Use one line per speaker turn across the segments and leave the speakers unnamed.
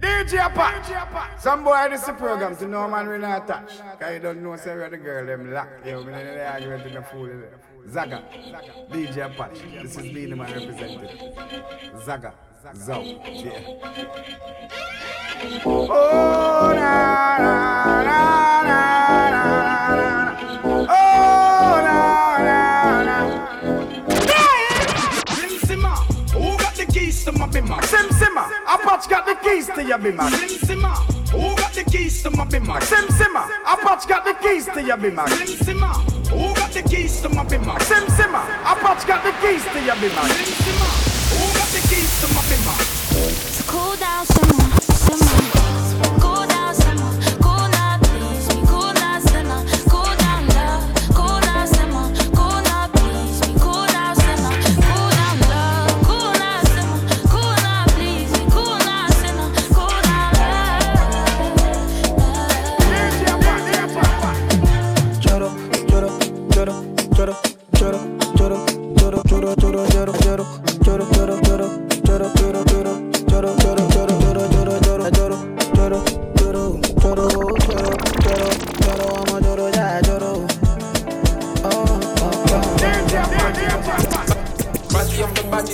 DJ Pat. Some boy this the program to no man we not touch. Cause you don't know say where the girl them lock. Yo, me in the argument in the fool. Zaga. DJ Pat. This is being the man represented. Zaga. Zau. Yeah. Oh, na, na, na, na, na, na. Oh, na, na, na.
Sim Simma, who got the keys to my bimmer?
Sim Simma, Apache got the keys to your bimmer.
Sim Simma, who got the keys to my bimmer?
Sim Simma, Apache got the keys to your bimmer.
Sim Simma, who got the keys to my bimmer?
Sim Simma, Apache got the keys to your bimmer.
Sim Simma, who got the keys to my bimmer?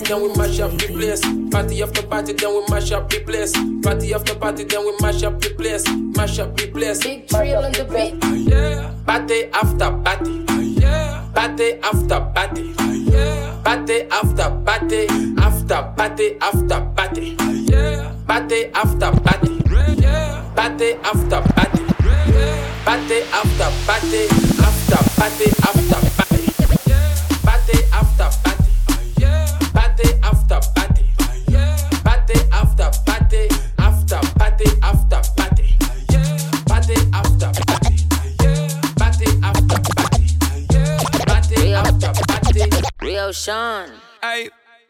Then we mash up the place. Party after party, then we mash up the place. Party after party, then we mash up the place. Mash up the place.
Big trail on the beat.
Yeah. Party after party. Yeah. Party after party. Yeah. Party after party. After party after party. Yeah. Party after party. Yeah. Party after party. Yeah. Party after party. After party after party.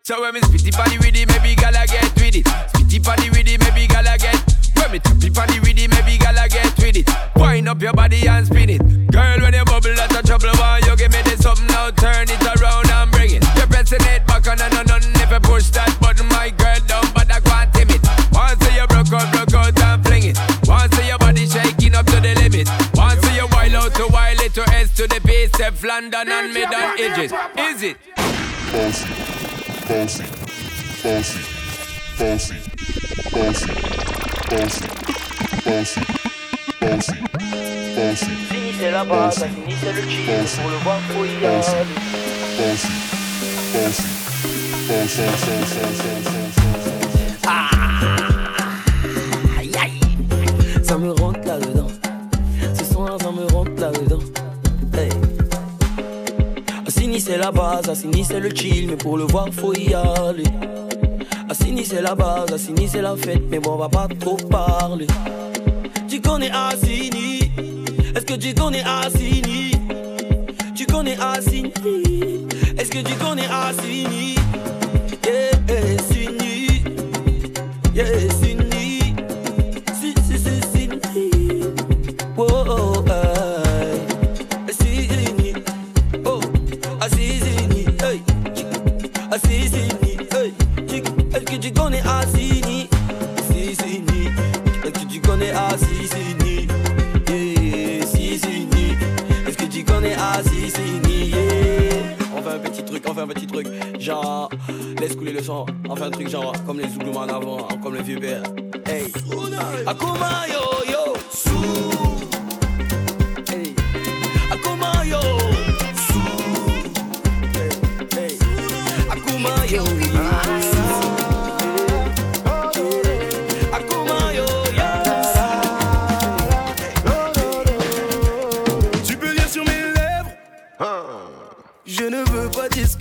So when me spitty body with it, maybe gala get with it. Spitty body with it, maybe gala get. When me tappy body with it, maybe gala get with it. Wind up your body and spin it. Girl, when you bubble, that's a trouble. Why you give me this something now? Turn it around and bring it. You're pressing it back on and on and If you push that button, my girl down, but I can't tame it. Once you broke out, broke out and fling it. Once your body shaking up to the limit. Once you wild out to wild it to S to the base, F London and mid and edges. Is it?
Bossy, Fancy, fancy, fancy, fancy, fancy, fancy, fancy, fancy.
Finissez la base, finissez le cheese pour le voir fouiller.
Bossy, bossy, bossy, bossy, bossy, bossy,
bossy. La base, Assini, c'est le chill, mais pour le voir, faut y aller. Assini, c'est la base, Assini, c'est la fête, mais bon, on va pas trop parler. Tu connais Assini, est-ce que tu connais Assini? Tu connais Assini, est-ce que tu connais Assini? Yeah, yeah, Sini, yeah, Sini. Est-ce que tu connais Assini? Yeah. On fait un petit truc, on fait un petit truc. Genre, laisse couler le sang. On fait un truc genre, comme les Zouglouman avant, comme les vieux pères. Hey. Akuma yo yo. Sou.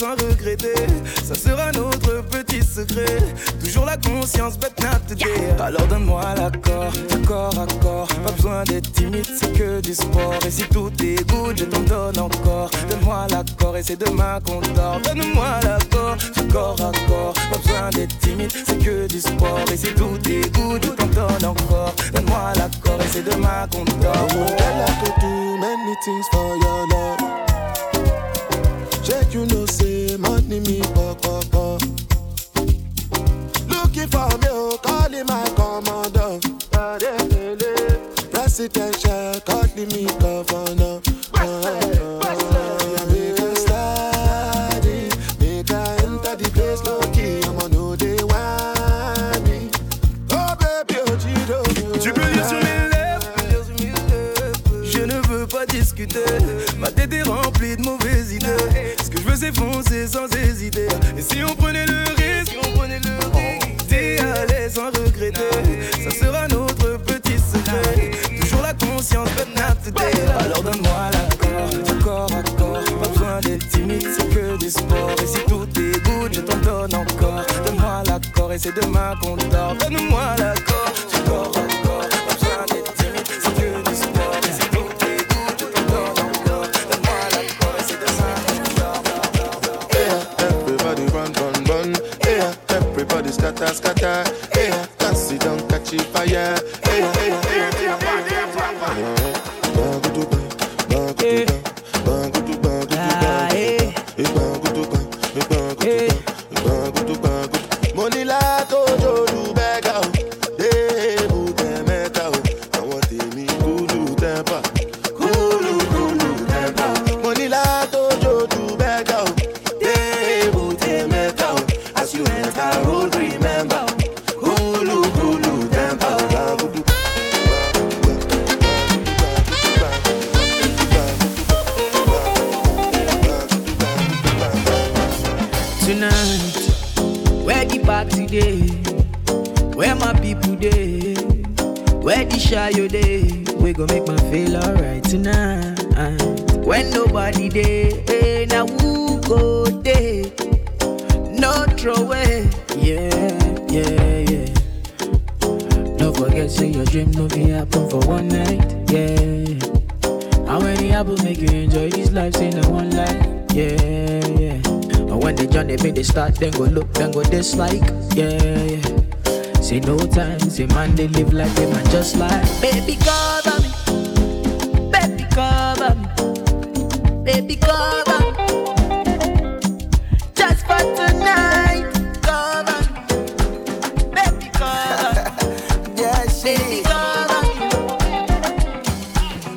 sans regretter, ça sera notre petit secret. Toujours la conscience, but not today. Alors donne-moi l'accord, corps à corps. Pas besoin d'être timide, c'est que du sport. Et si tout est good, je t'en donne encore. Donne-moi l'accord et c'est demain qu'on dort. Donne-moi l'accord, corps à corps. Pas besoin d'être timide, c'est que du sport. Et si tout est good, je t'en donne encore. Donne-moi l'accord et c'est demain qu'on dort.
Girl, I could do many things for your love.
Check you
know say my bangudu. Dislike, yeah, yeah. Say no time, say man they live like they man just like baby cover me, baby cover me, baby cover me. Just for tonight, cover me, baby cover me,
yeah,
baby cover me.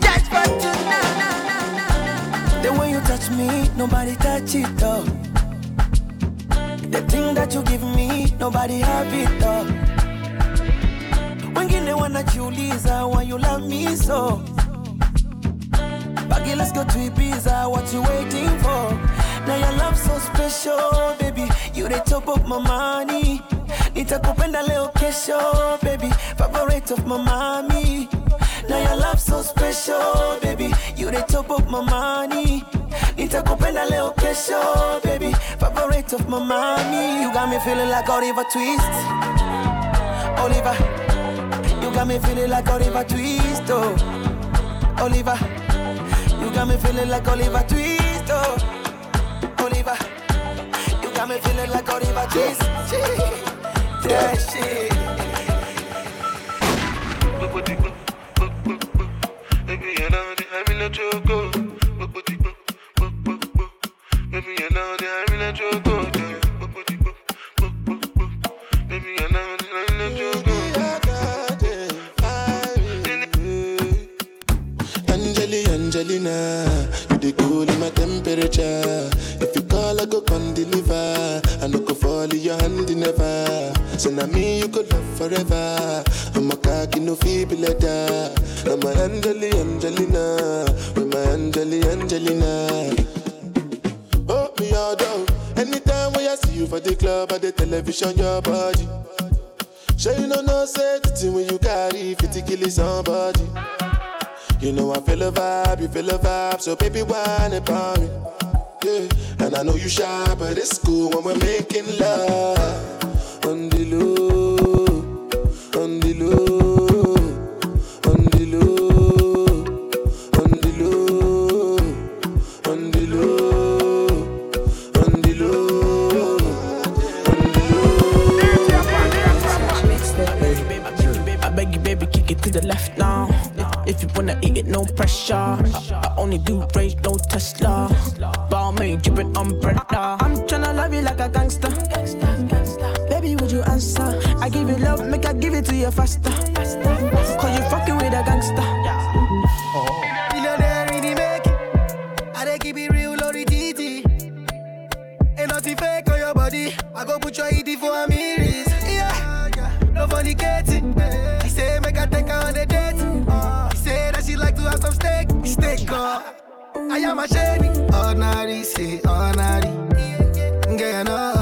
Just for tonight.
The way you touch me, nobody touch it though. The thing that you give me, nobody have it though. Wengine wanajiuliza why you love me so. Baggy, let's go to Ibiza, what you waiting for? Now your love so special, baby. You the top of my money. Need to open Nitakupenda leo kesho, oh, baby. Favorite of my mommy. Now your love so special, baby. You the top of my money. Nitakupenda leo kesho, baby. Favorite of my mommy. You got me feeling like Oliver Twist. Oliver. You got me feeling like Oliver Twist, oh. Oliver. You got me feeling like Oliver Twist, oh. Oliver. You got me feeling like Oliver Twist. Yeah, shit. Baby, you know that I'm in a choco. Baby, you you I'm Angelina, you the cool in my temperature. If you call, I go come deliver. I no go fall in your hand never. Me you could love forever. I'm a cocky no feeble letter. I'm a Angelina, television, your body. Sure you know no thing when you carry 50 kill somebody. You know I feel a vibe, you feel a vibe, so baby whine about me. Yeah, and I know you shy, but it's cool when we're making faster. Cause you fucking with a gangster. In the. I keep it real, Ain't nothing fake on your body.
I go put your ED for a mirrors. Yeah. No funny. He say, make her take her on a date. Uh, he say that she like to have some steak. Steak, girl.
I am a shady. Ordinary, say, ordinary.
Get enough.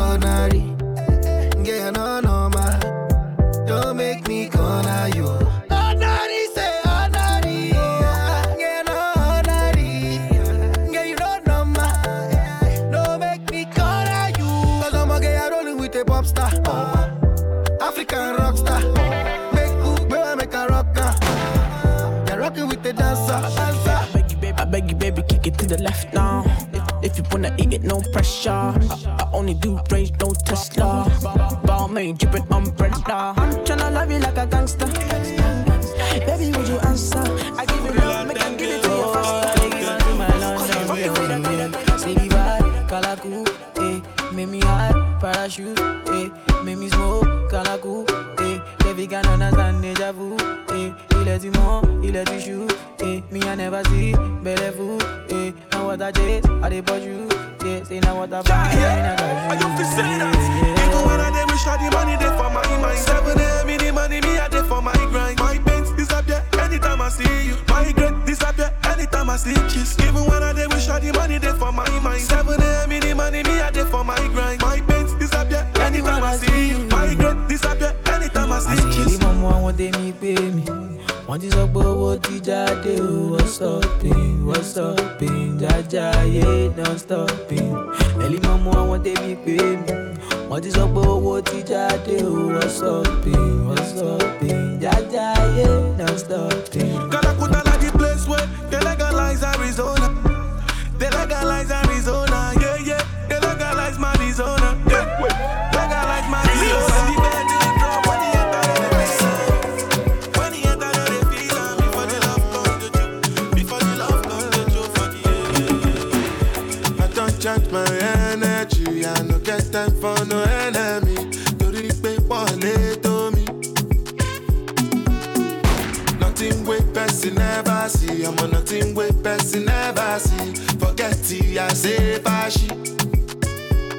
Kick it to the left now. If, if you wanna eat it, no pressure. I, I only do range, no Tesla. Ball main, dripping umbrella. Est du monde, il est du chou, eh. Me I never see, belle vous, eh. Now what I chase, I dey bought you, yeah. Say now what I buy, I got you.
I used to say that. Even when I dey wish I the money dey for my mind. Seven a.m. in the money, me I dey for my grind. My pains disappear anytime I see you. My regret disappear anytime I see kiss. Even when I dey wish I the money dey for my mind. Seven a.m. in the money, me I dey for my grind. My pains disappear anytime I see you. My regret disappear anytime I see
àṣírí
kiss.
mọ́mú àwọn tèmi pé mi wọ́n ti sọ pé owó ti jáde o wọ́n stopping wọ́n stopping jájá non stopping ẹ̀lí mọ́mú àwọn tèmi pé mi wọ́n ti sọ pé owó ti jáde o wọ́n stopping wọ́n stopping jájá ayé non stopping.
Kalakuta my energy. I no get time for no enemy. Torí pé wọlé tó mi. Nothing wait person never see. I'm on nothing wait person never see. Forget it, I say fashi.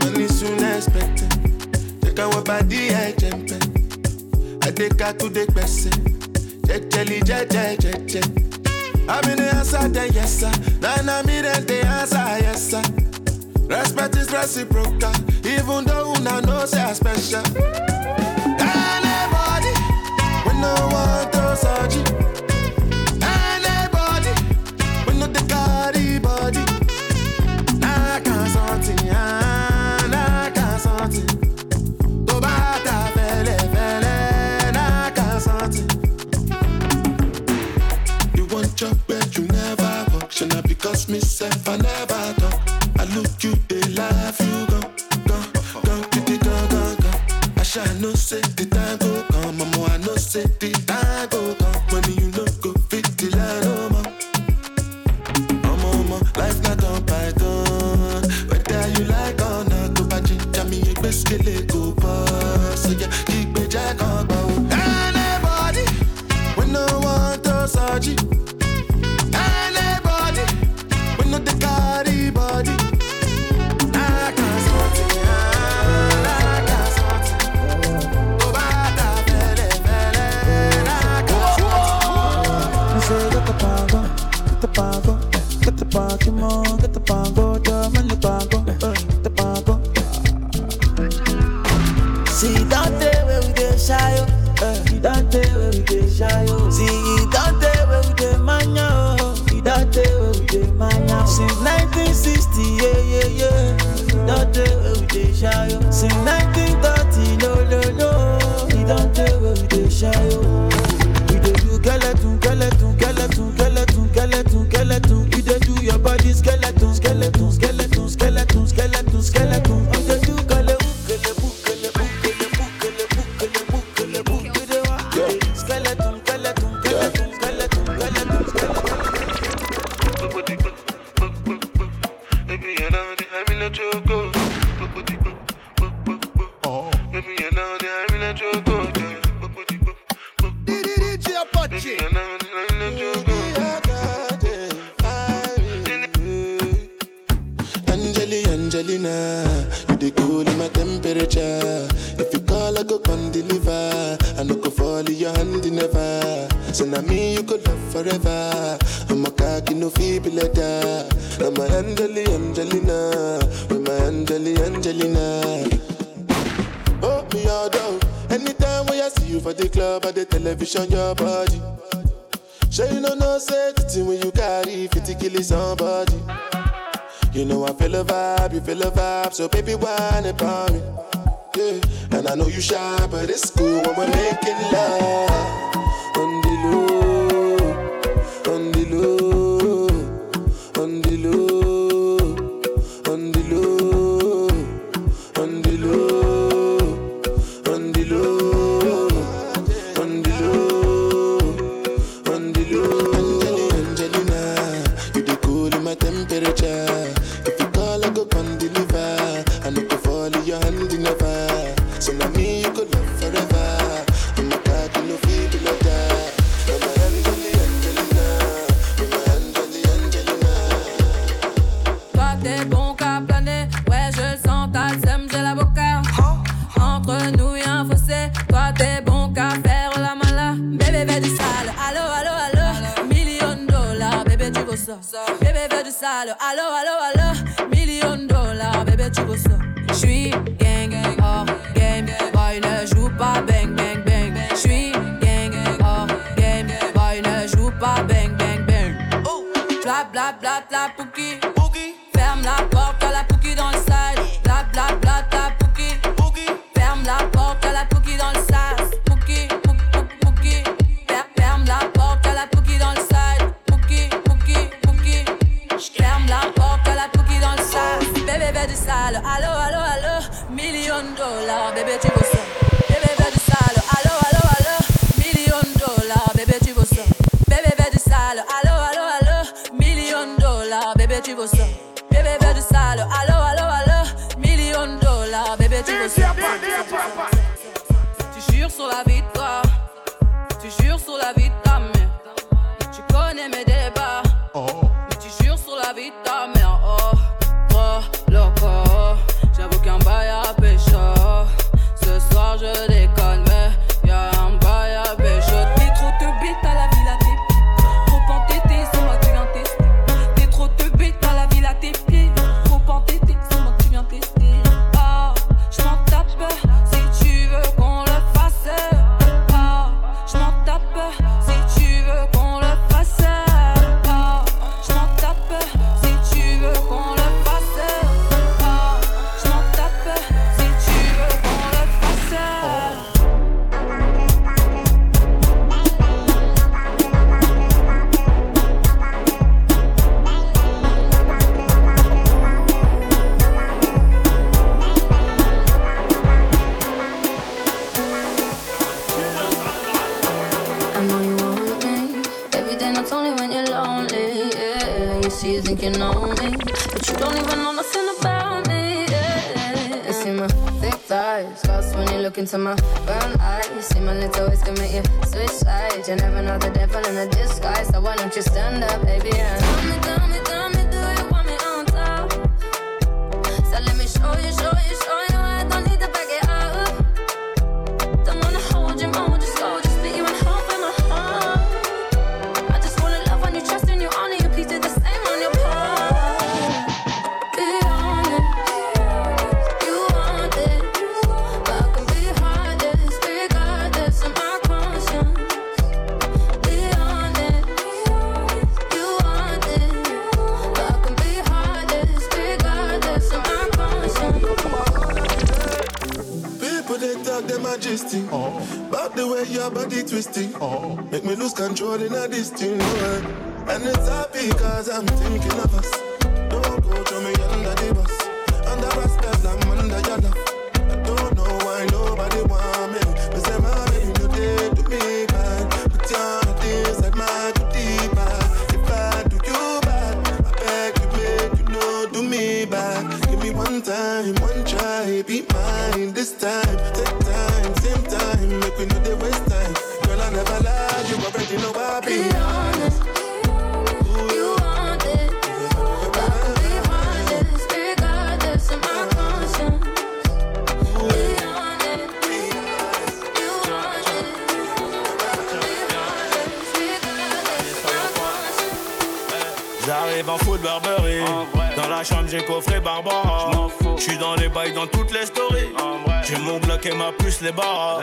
Money soon expected. Take our body, I jump. I take her to the person. Jejeli, jeje, jeje. I'm in the answer, then yes, sir. Then I'm in the answer, yes, sir. Respect is reciprocal, even though una know say I special. Anybody, we no want to search it. Anybody, we no the carry body. Nah, can't something, ah, nah, can't something. To bata fele fele, nah, can't something. You want job where you never work, should not because myself I never forever. I'm a cocky no feeble letter. I'm a Angeli Angelina. I'm a Angeli Angelina. Oh, me all down. Anytime when I see you for the club or the television, your body. Sure you know no safety when you carry 50 kilos somebody. You know I feel a vibe, you feel a vibe, so baby why not on me. Yeah. And I know you shy, but it's cool when we're making love on the low.
t'es bon qu'à planer. Ouais, je le sens, t'as le j'ai la boca. Entre nous y'a un fossé, toi t'es bon qu'à faire la mala. Bébé, fais du sale, allo, allo, allo. Million dollars, bébé, tu veux ça. Bébé, fais du sale, allo, allo, allo. Million dollars, bébé, tu veux ça. J'suis gang, gang, oh, game. Boy, ne joue pas bang, bang, bang. J'suis gang, gang oh, game. Boy, ne joue pas bang, bang, bang. Oh, bla, bla, bla, bla, Dans la
chambre, j'ai coffré Barbara. J'suis dans les bails, dans toutes les stories. J'ai mon bloc et ma puce, les barres.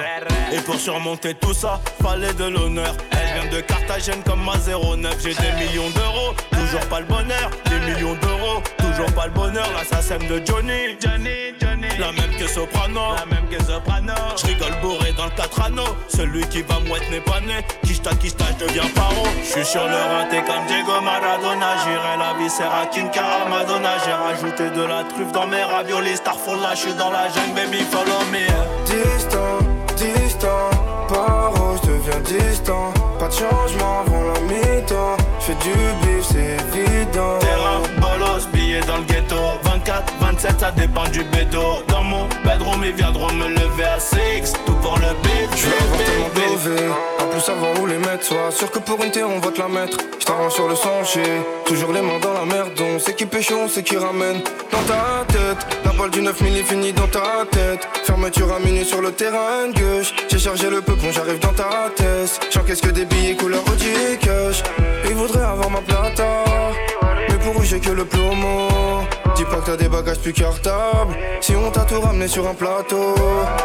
Et pour surmonter tout ça, fallait de l'honneur. Elle vient de Carthagène comme ma 09. J'ai des millions d'euros, toujours pas le bonheur. Des millions d'euros, toujours pas le bonheur. L'assassin de Johnny. Johnny, Johnny. La même que Soprano. La même que Soprano. J'rigole bourré dans le 4 anneaux. Celui qui va mouette n'est pas né. Kishta, kishta, je deviens paro. J'suis sur le rinté comme Diego Maradona. J'irai la viscère à Kinka à Madonna. J'ai rajouté de la truffe dans mes raviolis. Starfall là, j'suis dans la jungle, baby, follow me.
Distant, distant, paro, je deviens distant. Pas de changement avant la mi-temps. J'fais du bif, c'est évident.
Terrain, dans le ghetto 24, 27, ça dépend du bédo Dans mon bedroom, ils viendront me lever à 6 Tout pour le bif,
Je veux avoir tellement en plus savoir où les mettre. Sois sûr que pour une terre on va te la mettre. J't'arrange sur le sentier, toujours les mains dans la merde. On sait qui pêche, on sait qui ramène. Dans ta tête, la balle du 9000 est finie dans ta tête. Fermeture à minuit sur le terrain gauche. J'ai chargé le peupon, j'arrive dans ta tête. J'encaisse que des billets couleur Audi cash. Ils voudraient avoir ma plata. Pour j'ai que le plomo. Dis pas que t'as des bagages plus cartables. Si on t'a tout ramené sur un plateau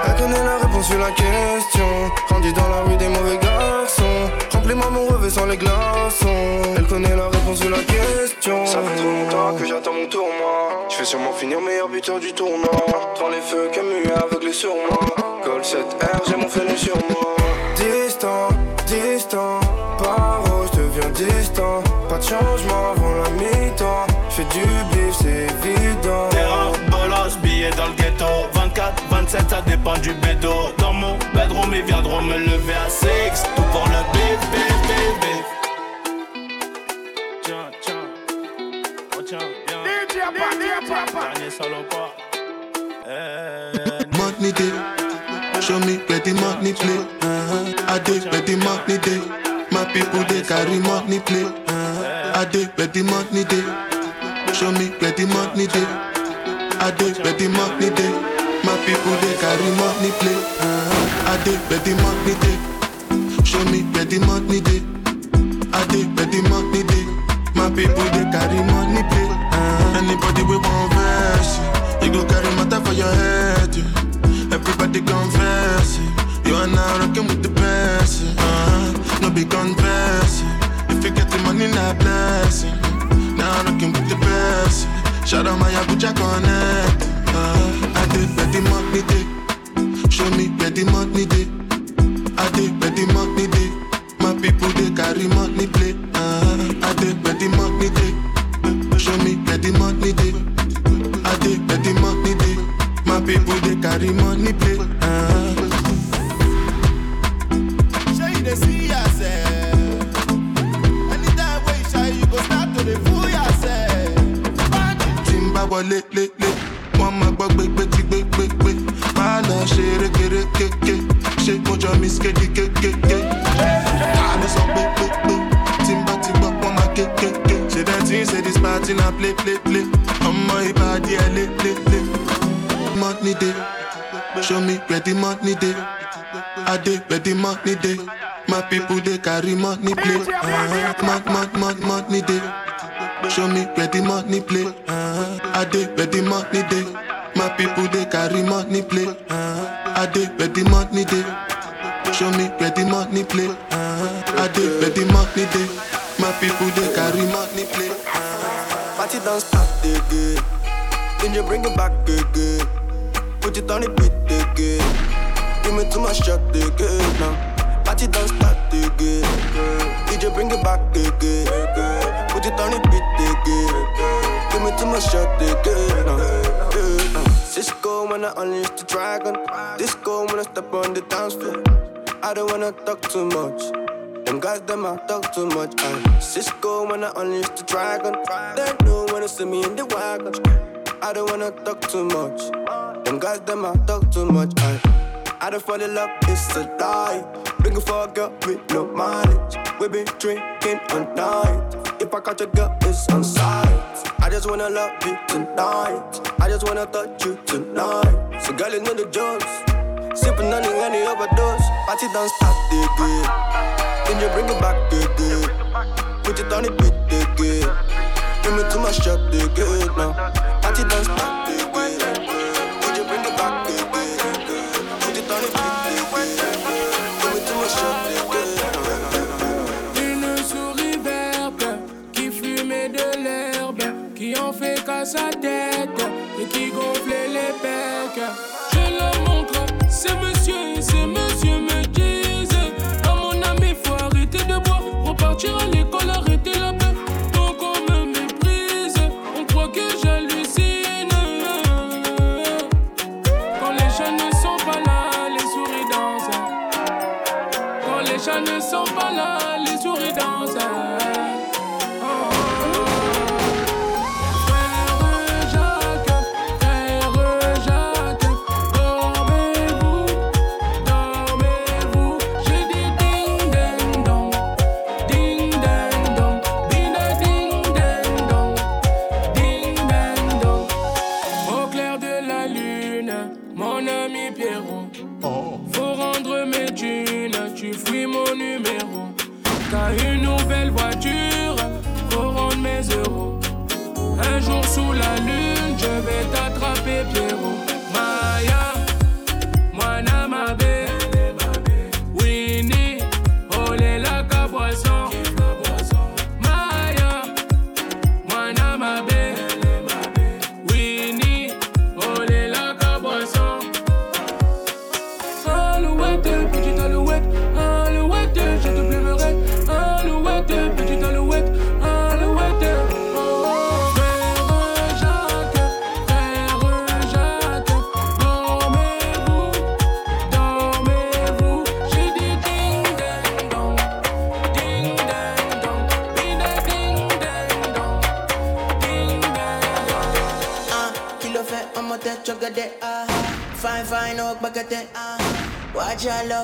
Elle connaît la réponse sur la question. Grandi dans la rue des mauvais garçons. Remplis-moi mon revêt sans les glaçons. Elle connaît la réponse sur la question. Ça fait trop longtemps que j'attends mon tour moi. Je vais sûrement finir meilleur buteur du tournoi. Prends les feux Camus aveuglé sur moi. Col 7R j'ai mon fenêtre sur moi. Distant, distant. Paro, je deviens distant. Pas de changement
24, 27, ça dépend du bédo Dans mon bedroom, ils viendront me lever à 6 Tout pour le bif, bif, bif, bif Tiens, tiens Oh tiens, viens Dernier salopard Eh,
money day. Show me where the money play. Uh-huh. I dig where the money day. My people they carry money play. Uh-huh. I where the money day. Show me where the money day. I dig where the money day. My people they carry money play. Uh-huh. I dig where the money day. Show me where the money day. I dig where the money day. My people they carry money play. Uh-huh. Anybody we want verse, you go carry matter for your head. Everybody confess. You are now rocking with the best. Uh-huh. No be confessing. If you get the money, not blessing. Now rocking with the best. Shout out my Abuja connect. Uh-huh. I did where the money day. Show me where the money day. I did where the money day. My people they carry money play. Uh-huh. I did where the money day. Show me where the money day. I did where the money day. My people they carry money play. Uh-huh.
Sure you dey see yourself. Anytime wey you
máa lọ ṣe rékérékéké ṣé mo jọ mi skéde kékéké. àní sọ pé pé pé tí n bá ti gbọ́ wọ́n máa kékéké. ṣe bẹ́ẹ̀ tí ń ṣe this party na play play play ọmọ ìbàdí ẹ̀ lé lé lé. money dey show me where the money dey i dey where the money dey my people dey carry money play. Uh-huh. Mon- mon- mon- money dey. Show me where the money play. Uh-huh. I dey where the money dey. My people they carry money play. Uh-huh. I dey where the money dey. Show me where the money play. Uh-huh. I dey where the money dey. My people they carry money play.
Party don't start again. Then you bring it back again. Put it on the beat again. Give me too much shot again now. Party don't start again. DJ bring it back again. Put it on the beat again. Give me too much shot again now. Sisqo when I unleash the dragon. Disco when I step on the dance floor. I don't wanna talk too much. Them guys, them I talk too much. I Sisqo when I unleash the dragon. They know when they see me in the wagon. I don't wanna talk too much. Them guys, them I talk too much. I I don't fall in love, it's a lie. Looking for a girl with no mileage. We been drinking all night. If I catch a girl, it's on sight. I just wanna love you tonight. I just wanna touch you tonight. So girl, you know the drugs. Sipping on the any overdose. Party don't stop again. Then you bring it back again. Put it on the beat again.
Bring me to my shop again now. Party don't stop
again. sa tête et qui gonflait les pecs. Je le montre, c'est monsieur, c'est monsieur me disent. À mon ami, faut arrêter de boire, repartir à l'école. sous la lune, je vais t'attraper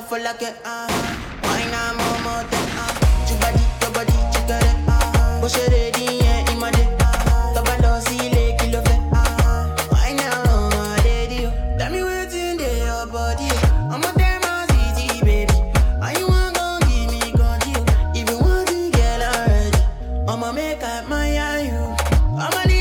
like uh-huh. Why not more, more than. Uh. Uh-huh. Body, body. Uh. Uh-huh. Ready, my lady, oh. There, your body. I'm a damn baby. Are you give me? If you want already, I'ma make up my eye, you. I'ma
leave.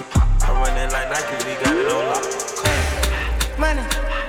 I run it like Nike, we got it all lock.
Money.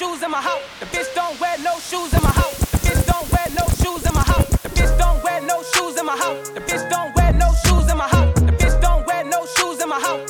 shoes in my house. The bitch don't wear no shoes in my house. The bitch don't wear no shoes in my house. The bitch don't wear no shoes in my house. The bitch don't wear no shoes in my house. The bitch don't wear no shoes in my house.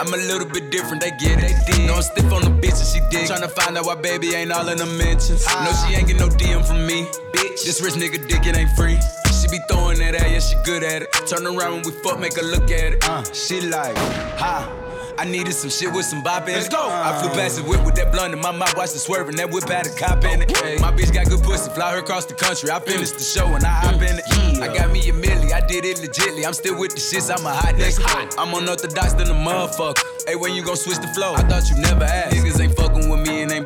I'm a little bit different, they get it. They did. No, I'm stiff on the bitch and she dig. Tryna find out why baby ain't all in the mentions. No, she ain't get no DM from me. Bitch, this rich nigga dick, it ain't free. She be throwing that at, yeah, she good at it. Turn around when we fuck, make her look at it. Uh, she like, ha. I needed some shit with some bop in it. Let's go. I flew past the whip with that blunt in my mouth, watched it swerving. That whip had a cop in it. My bitch got good pussy, fly her across the country. I finished the show and I hop in it. I got me a milli, I did it legitly. I'm still with the shits, I'm a hot nigga. I'm unorthodox than a motherfucker. Hey, when you gon' switch the flow? I thought you never asked. Niggas ain't fucking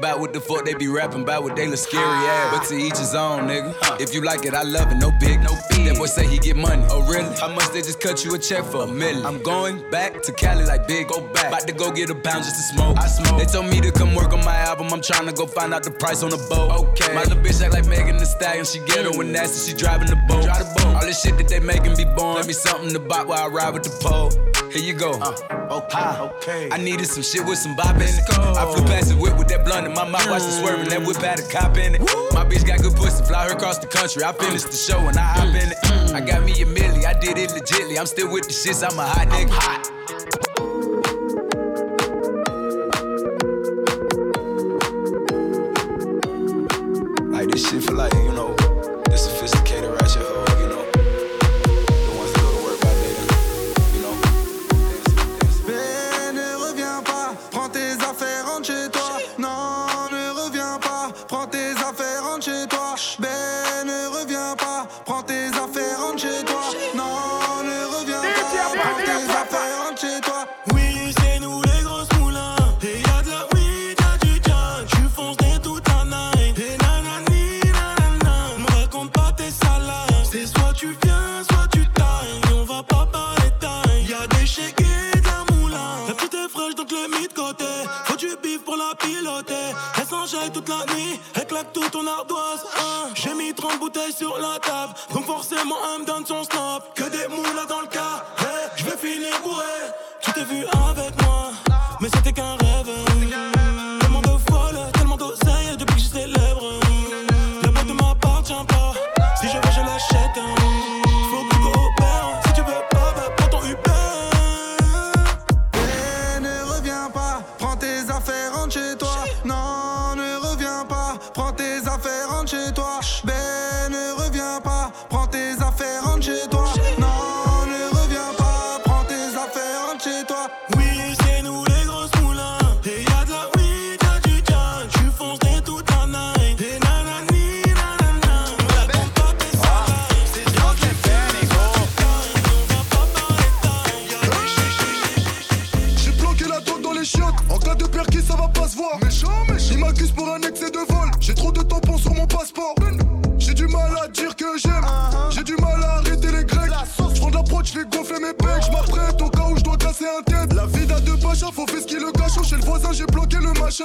with me and ain't bout what the fuck they be rapping about what they look scary ass. Ah. But to each his own, nigga. If you like it, I love it, no big, no big. That boy say he get money. Oh, really? How much they just cut you a check for? A million. I'm going back to Cali like big, go back. About to go get a pound just to smoke. I smoke. They told me to come work on my album. I'm trying to go find out the price on the boat. Okay. My little bitch act like Megan Thee Stallion. She ghetto and nasty. She driving the boat. Drive the boat. All this shit that they making be born. Let me something to buy while I ride with the pole. Here you go. Uh. Okay, okay. I needed some shit with some bop in it. I flew past the whip with that blunt in my mouth, watched it swerving. That whip had a cop in it. My bitch got good pussy, fly her across the country. I finished the show and I hop in it. I got me a milli, I did it legitly. I'm still with the shits, I'm a hot nigga.
Donc le mis de côté. Faut du bif pour la piloter. Elle s'enjaille toute la nuit. Elle claque tout ton ardoise. hein. J'ai mis 30 bouteilles sur la table. Donc forcément, elle me donne son snap. Que des moulins dans le cas. Faut
faire ce qu'il le cachot. Chez le voisin, j'ai bloqué le machin.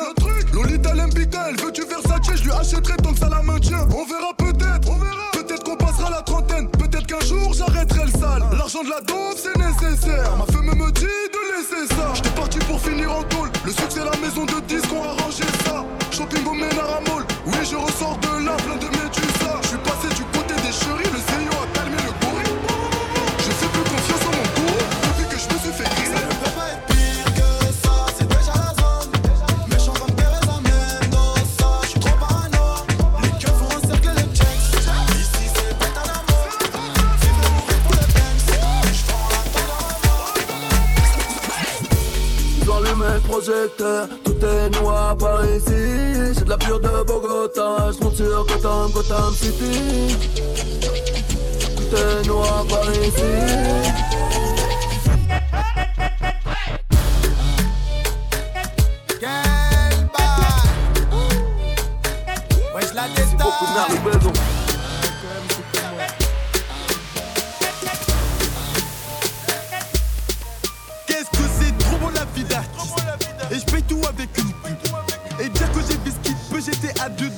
Lolita Lembika, elle veut du Versace. J'lui achèterai tant que ça la maintient. On verra peut-être. On verra. Peut-être qu'on passera la trentaine. Peut-être qu'un jour j'arrêterai le sale. L'argent de la danse, c'est nécessaire. Ma femme me dit de laisser ça. J'étais parti pour finir en tôle. Le succès, la maison de disques ont arrangé ça. Shopping au Ménard à Mall. Oui, je ressors de là, plein de médusa.
Tout est noir par ici. J'ai de la pure de Bogota, j'monte sur Gotham, Gotham City. Tout est noir par ici
Je paye tout avec une pub. Et bien que j'ai vu ce qu'il peut, j'étais à deux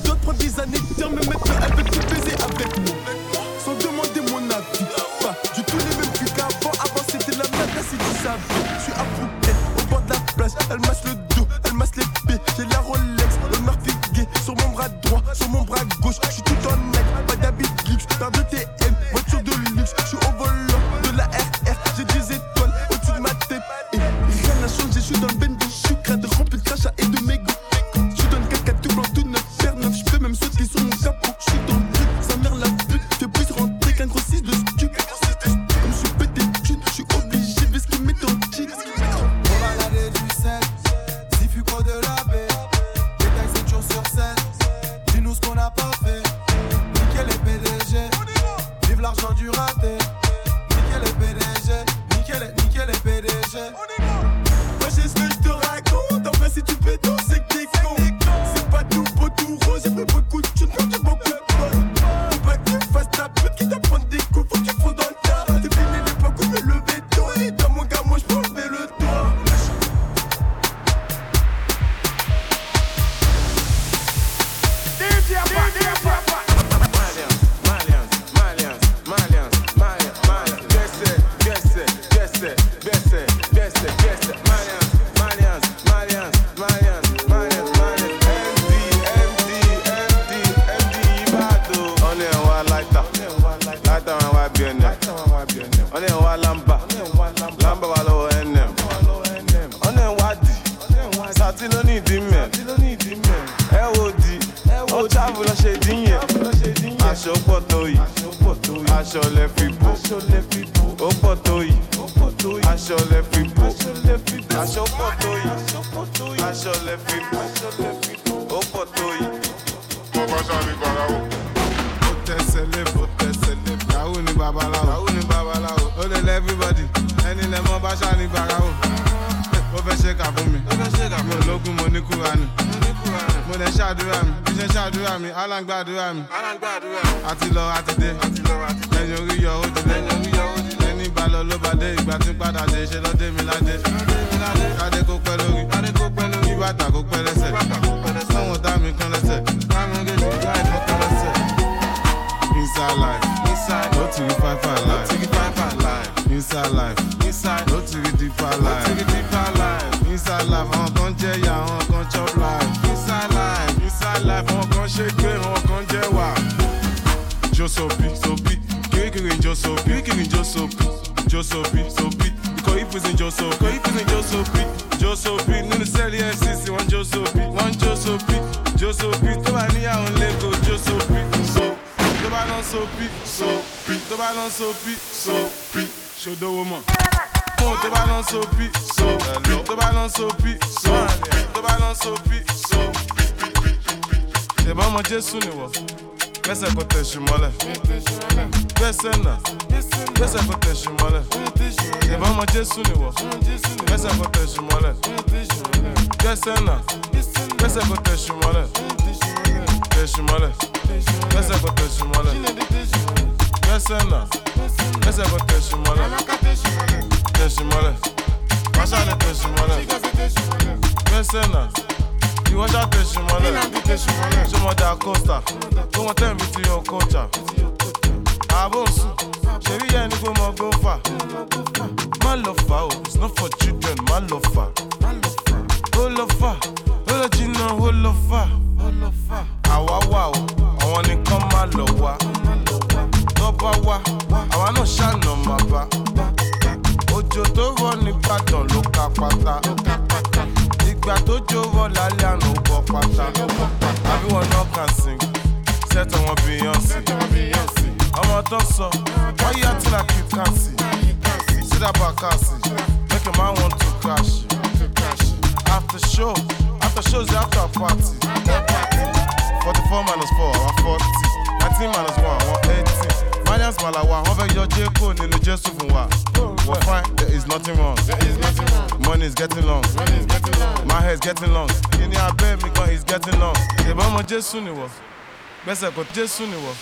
Inside life. Inside. No to the deeper life. No to the deeper life. Inside life. Àwọn kan jẹ́ ìyá, àwọn kan chop life. Inside life. Inside life. Àwọn kan ṣe gbé, àwọn kan jẹ́ wà. Jó sopi. Kirikiri jó sopi. Kirikiri jó sopi. Jó sopi. Ikọ̀ ìfúnṣin jó sopi. Ikọ̀ ìfúnṣin jó sopi. Jó sopi. Nínú sẹ́ẹ̀lì FCC wọ́n jó sopi. Wọ́n jó sopi. Jó sopi. Tó bá níyàwó lẹ́kọ̀ọ́ jó sopi. So tó bá lọ sopi. Sopi. Tó bá lọ sopi. Sopi. Ṣòdowó mọ̀. Fún tó bá lọ sopi. Sopi. Tó bá lọ sopi. Sopi. Tó bá lọ sopi. Sopi. Ìbọn ọmọ Jésù nìwọ. Gbẹ́sẹ̀ kò tẹ̀sí mọ́lẹ̀. Gbẹ́sẹ̀ náà. Gbẹ́sẹ̀ kò tẹ̀sí mọ́lẹ̀. Ìbọn ọmọ Jésù nìwọ. Gbẹ́sẹ̀ kò tẹ̀sí mọ́lẹ̀. Gbẹ́sẹ̀ náà. Gbẹ́sẹ̀ kò tẹ̀sí mọ́lẹ̀. Tẹ̀sí mọ́lẹ̀. Gbẹ́sẹ̀ kò tẹ̀sí mọ́lẹ̀. Gbẹ́sẹ̀ náà. Gbẹ́sẹ̀ kò tẹ̀sí mọ́lẹ̀. Tẹ̀sí mọ́lẹ̀. Masha Lesena, lese go teshi mole Teshi mole, washa ne teshi mole Lesena, you washa teshi mole Jomo da costa, komo ten biti yo kocha Abosu, shebi yeni go mo go fa Malofa o, it's not for children, malofa Olofa, Olojina, Olofa pátá. Ìgbà tó jó rọ̀ lálẹ́ àná ó bọ́ pátá. Àbí wọn náà kàn sing, sẹ́tọ̀ wọn Beyonce. Ọmọ tó sọ, why you acting like you can't see? See that back see, make a man want to crash. After show, after shows after party. 44 minus 4, àwọn 40. 19 minus 1, àwọn 18. Finance Malawa, wọ́n fẹ́ yọ Jẹ́kọ̀ nínú Jésù fún wa. We're fine, there is nothing wrong. Money is getting long. My hair is getting long. Kíni abẹ́ mi gan is getting long. Ìbọn ọmọ Jésù ni wọ̀. Gbẹ́sẹ̀ kò Jésù ni wọ̀.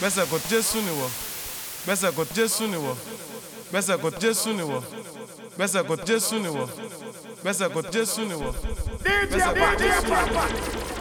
Gbẹ́sẹ̀ kò Jésù ni wọ̀. Gbẹ́sẹ̀ kò Jésù ni wọ̀. Gbẹ́sẹ̀ kò Jésù ni wọ̀. Gbẹ́sẹ̀ kò Jésù ni wọ̀. Gbẹ́sẹ̀ kò Jésù ni wọ̀. Gbẹ́sẹ̀ kò Jésù ni wọ̀.